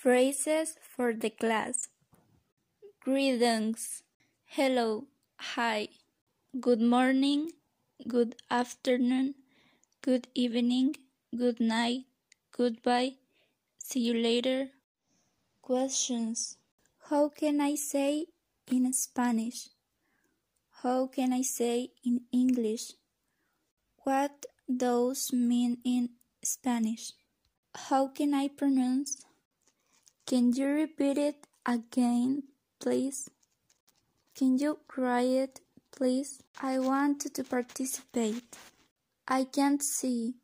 Phrases for the class. Greetings. Hello. Hi. Good morning. Good afternoon. Good evening. Good night. Goodbye. See you later. Questions. How can I say in Spanish? How can I say in English? What does mean in Spanish? How can I pronounce? Can you repeat it again, please? Can you write it, please? I want to participate. I can't see.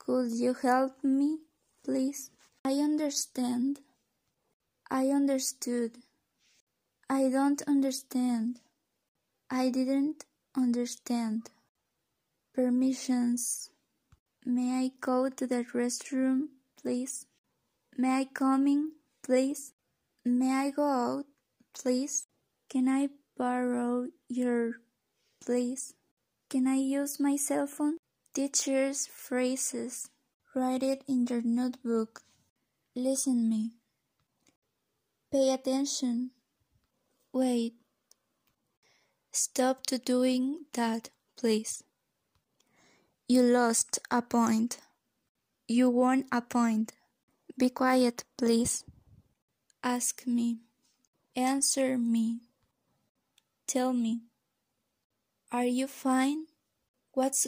Could you help me, please? I understand. I understood. I don't understand. I didn't understand. Permissions. May I go to the restroom, please? May I come in, please? May I go out, please? Can I borrow your, please? Can I use my cell phone? Teacher's phrases. Write it in your notebook. Listen me. Pay attention. Wait. Stop to doing that, please. You lost a point. You won a point. Be quiet, please. Ask me. Answer me. Tell me. Are you fine? What's